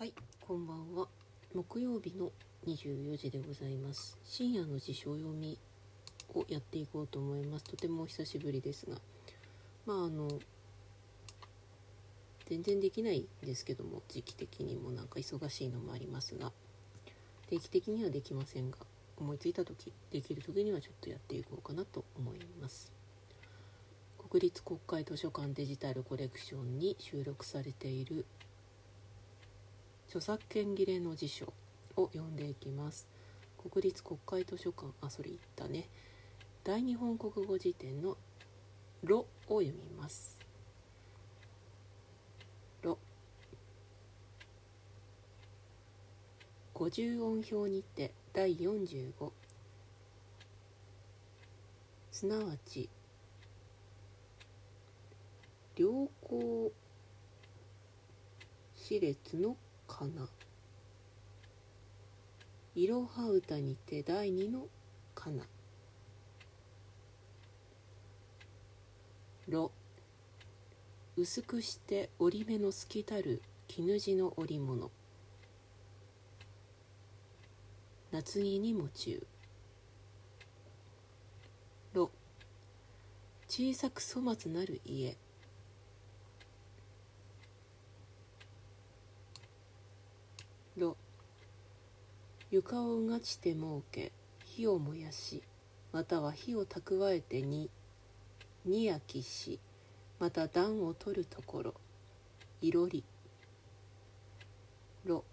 はい、こんばんは。木曜日の24時でございます。深夜の辞書読みをやっていこうと思います。とてもお久しぶりですが、まああの全然できないんですけども、時期的にもなんか忙しいのもありますが、定期的にはできませんが、思いついた時、できる時にはちょっとやっていこうかなと思います。国立国会図書館デジタルコレクションに収録されている著作権切れの辞書を読んでいきます。国立国会図書館。あそれ言ったね。大日本国語辞典の「ろ」を読みます「ろ」50音表にて第45すなわち良好歯列のかな。いろは歌にて第二のかな。ろ。薄くして折り目の透きたる絹地の織物。夏着に夢中。ろ。小さく粗末なる家。ろ。床をうがちて設け火を燃やしまたは火を蓄えてにに焼きしまた暖を取るところ。いろり。ろ。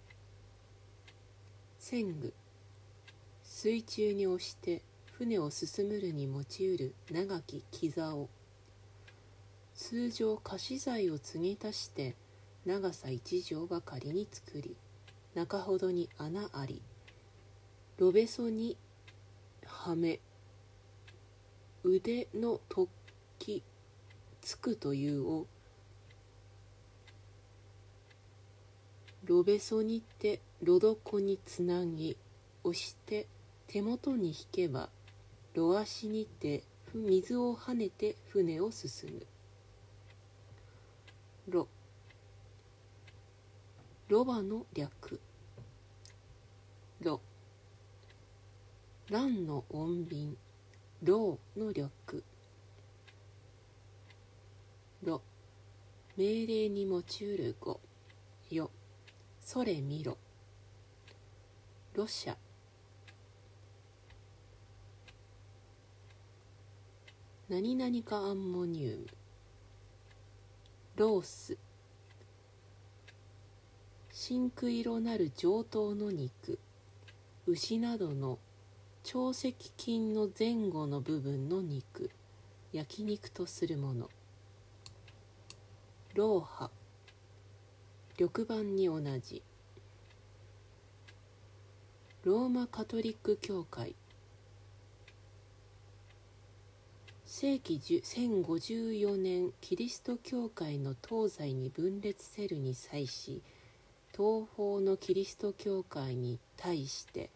船具水中に押して船を進むるに用いる長き木竿通常菓子材を継ぎ足して長さ一畳ばかりに作り中ほどに穴ありロベソにはめ腕の突起つくというをロベソにてロドコにつなぎ押して手元に引けばロ足にて水を跳ねて船を進む。ロロバの略ロ蘭の穏便？ローの略。ロ命令に用いる語。よ。それ見ろ。ロシャ何々かアンモニウムロース。真空色なる上等の肉。牛などの腸石筋の前後の部分の肉焼肉とするもの。ローハ緑板に同じ。ローマカトリック教会。世紀1054年キリスト教会の東西に分裂せるに際し東方のキリスト教会に対して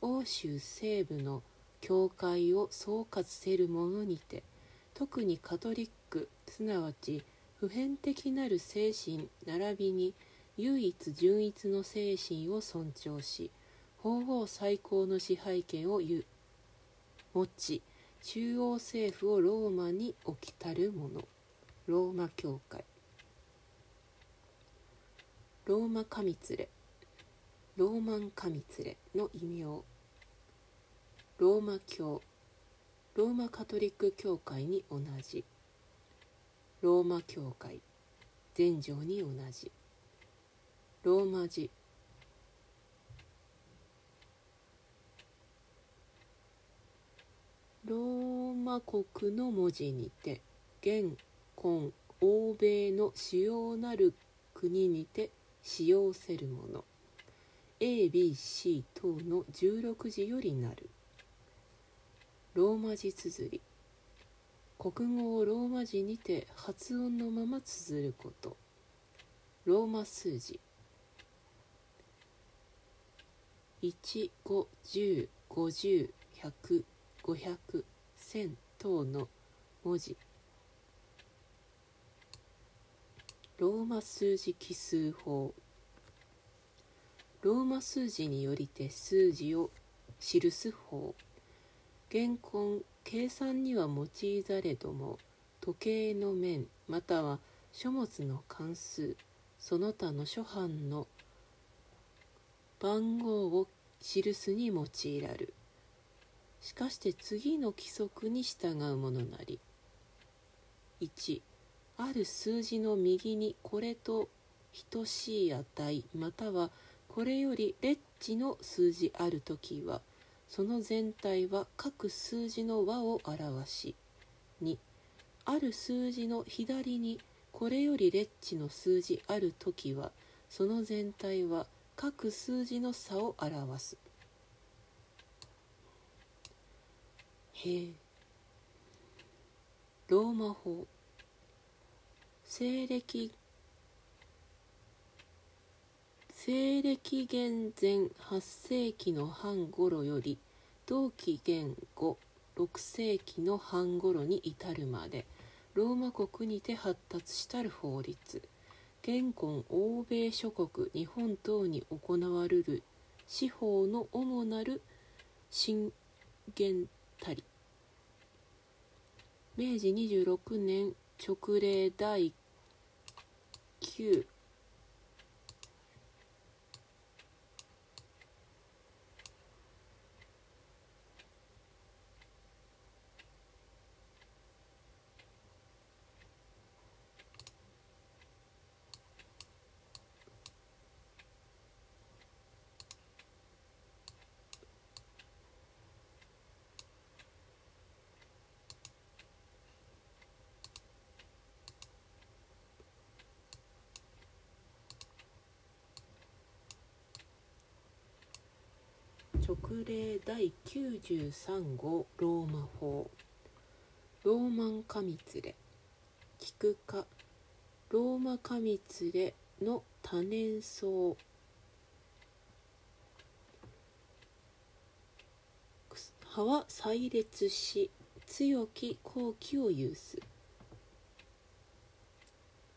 欧州西部の教会を総括せるものにて特にカトリックすなわち普遍的なる精神並びに唯一純一の精神を尊重し法皇最高の支配権を有持ち中央政府をローマに置きたるもの。ローマ教会。ローマ神連れ。ローマン神連れの異名。ローマ教ローマカトリック教会に同じ。ローマ教会全城に同じ。ローマ字。ローマ国の文字にて現今欧米の主要なる国にて使用せるもの。ABC 等の16字よりなる。ローマ字綴り。国語をローマ字にて発音のまま綴ること。ローマ数字。1510501001000等の文字。ローマ数字奇数法。ローマ数字によりて数字を記す方。原根計算には用いざれども時計の面または書物の関数その他の諸般の番号を記すに用いらる。しかして次の規則に従うものなり。1ある数字の右にこれと等しい値またはこれよりレッチの数字ある時はその全体は各数字の和を表し2ある数字の左にこれよりレッチの数字ある時はその全体は各数字の差を表す。へえ。ローマ法。西暦西暦元前8世紀の半頃より同紀元後6世紀の半頃に至るまでローマ国にて発達したる法律。現今欧米諸国日本等に行われる司法の主なる信玄たり。明治26年直令第9直令第93号ローマ法。ローマンカミツレ菊科ローマカミツレの多年草。葉は細裂し強き好気を有す。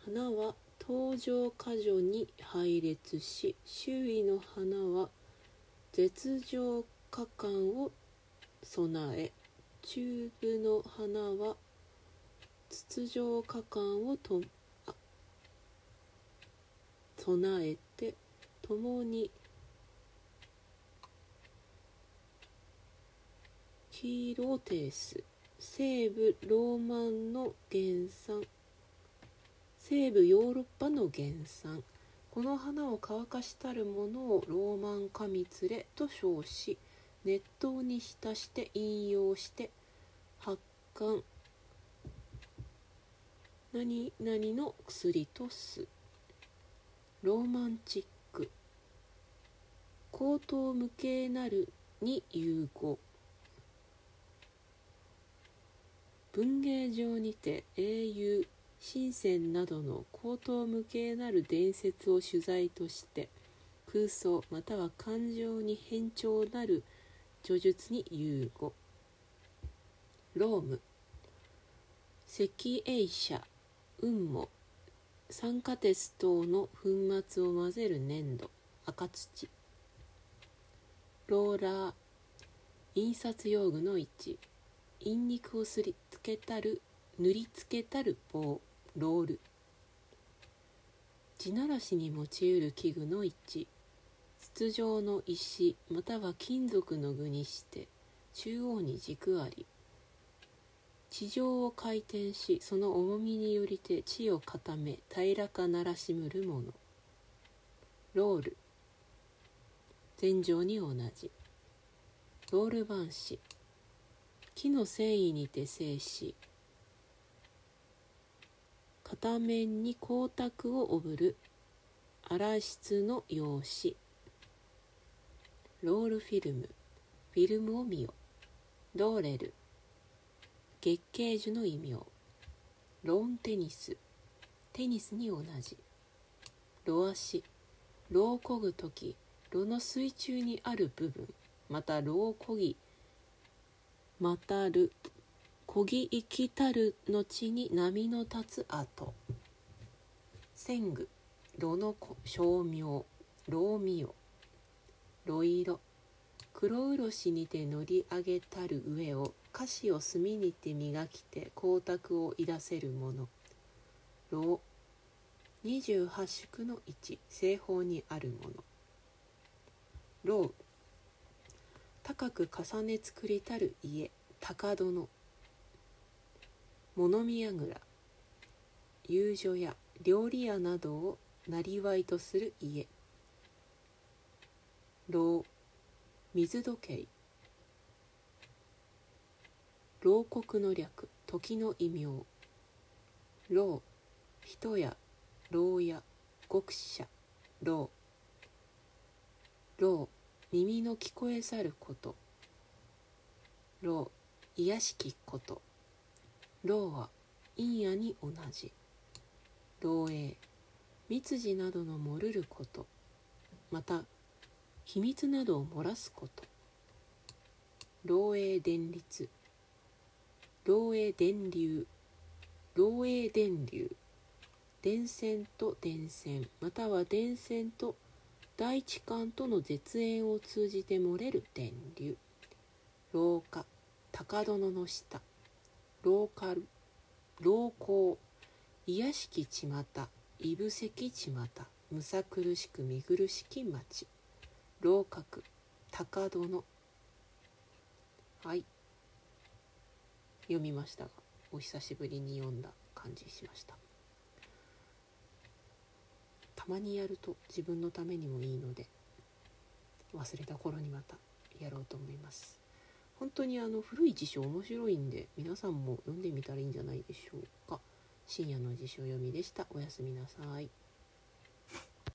花は登場過剰に配列し周囲の花は絶情果敢を備え中部の花は筒状果敢をと備えて共に黄色を呈す西部ローマンの原産西部ヨーロッパの原産この花を乾かしたるものをローマンカミツレと称し熱湯に浸して引用して発汗。何々の薬とす。ローマンチック。口頭無形なるに融合。文芸上にて英雄。深センなどの高等無形なる伝説を取材として空想または感情に変調なる叙述に融合。ローム。赤衛車雲母。酸化鉄等の粉末を混ぜる粘土。赤土。ローラー。印刷用具の位置。陰肉をすりつけたる塗りつけたる棒。ロール。地ならしに用いる器具の一筒状の石または金属の具にして中央に軸あり。地上を回転しその重みによりて地を固め平らかならしむるもの。ロール。天井に同じ。ロール板紙。木の繊維にて静し片面に光沢をおぶる荒質の用紙ロールフィルムフィルムを見よ。ローレル月桂樹の異名。ローンテニステニスに同じ。ロ足ローこぐ時炉の水中にある部分またローこぎまたる。こぎ生きたる後に波の立つ跡千具炉の称名老名ろいろ黒漆にて乗り上げたる上を菓子を墨にて磨きて光沢をいだせるもの。老28宿の1西方にあるもの。老高く重ね作りたる家高殿。物見櫓遊女屋料理屋などをなりわいとする家。老水時計。牢国の略時の異名。老人や牢屋極者老老耳の聞こえざること。老癒しきこと。老は陰夜に同じ。漏洩密事などの漏るること。また秘密などを漏らすこと。漏洩電律漏洩電流。漏洩電流。電線と電線。または電線と大地間との絶縁を通じて漏れる電流。廊下高殿の下。ローカル老行癒しきちまたいぶせきちまたむさ苦しく見苦しき町楼閣高殿はい。読みましたがお久しぶりに読んだ感じしました。たまにやると自分のためにもいいので忘れた頃にまたやろうと思います。本当にあの古い辞書面白いんで皆さんも読んでみたらいいんじゃないでしょうか。深夜の辞書読みでした。おやすみなさい。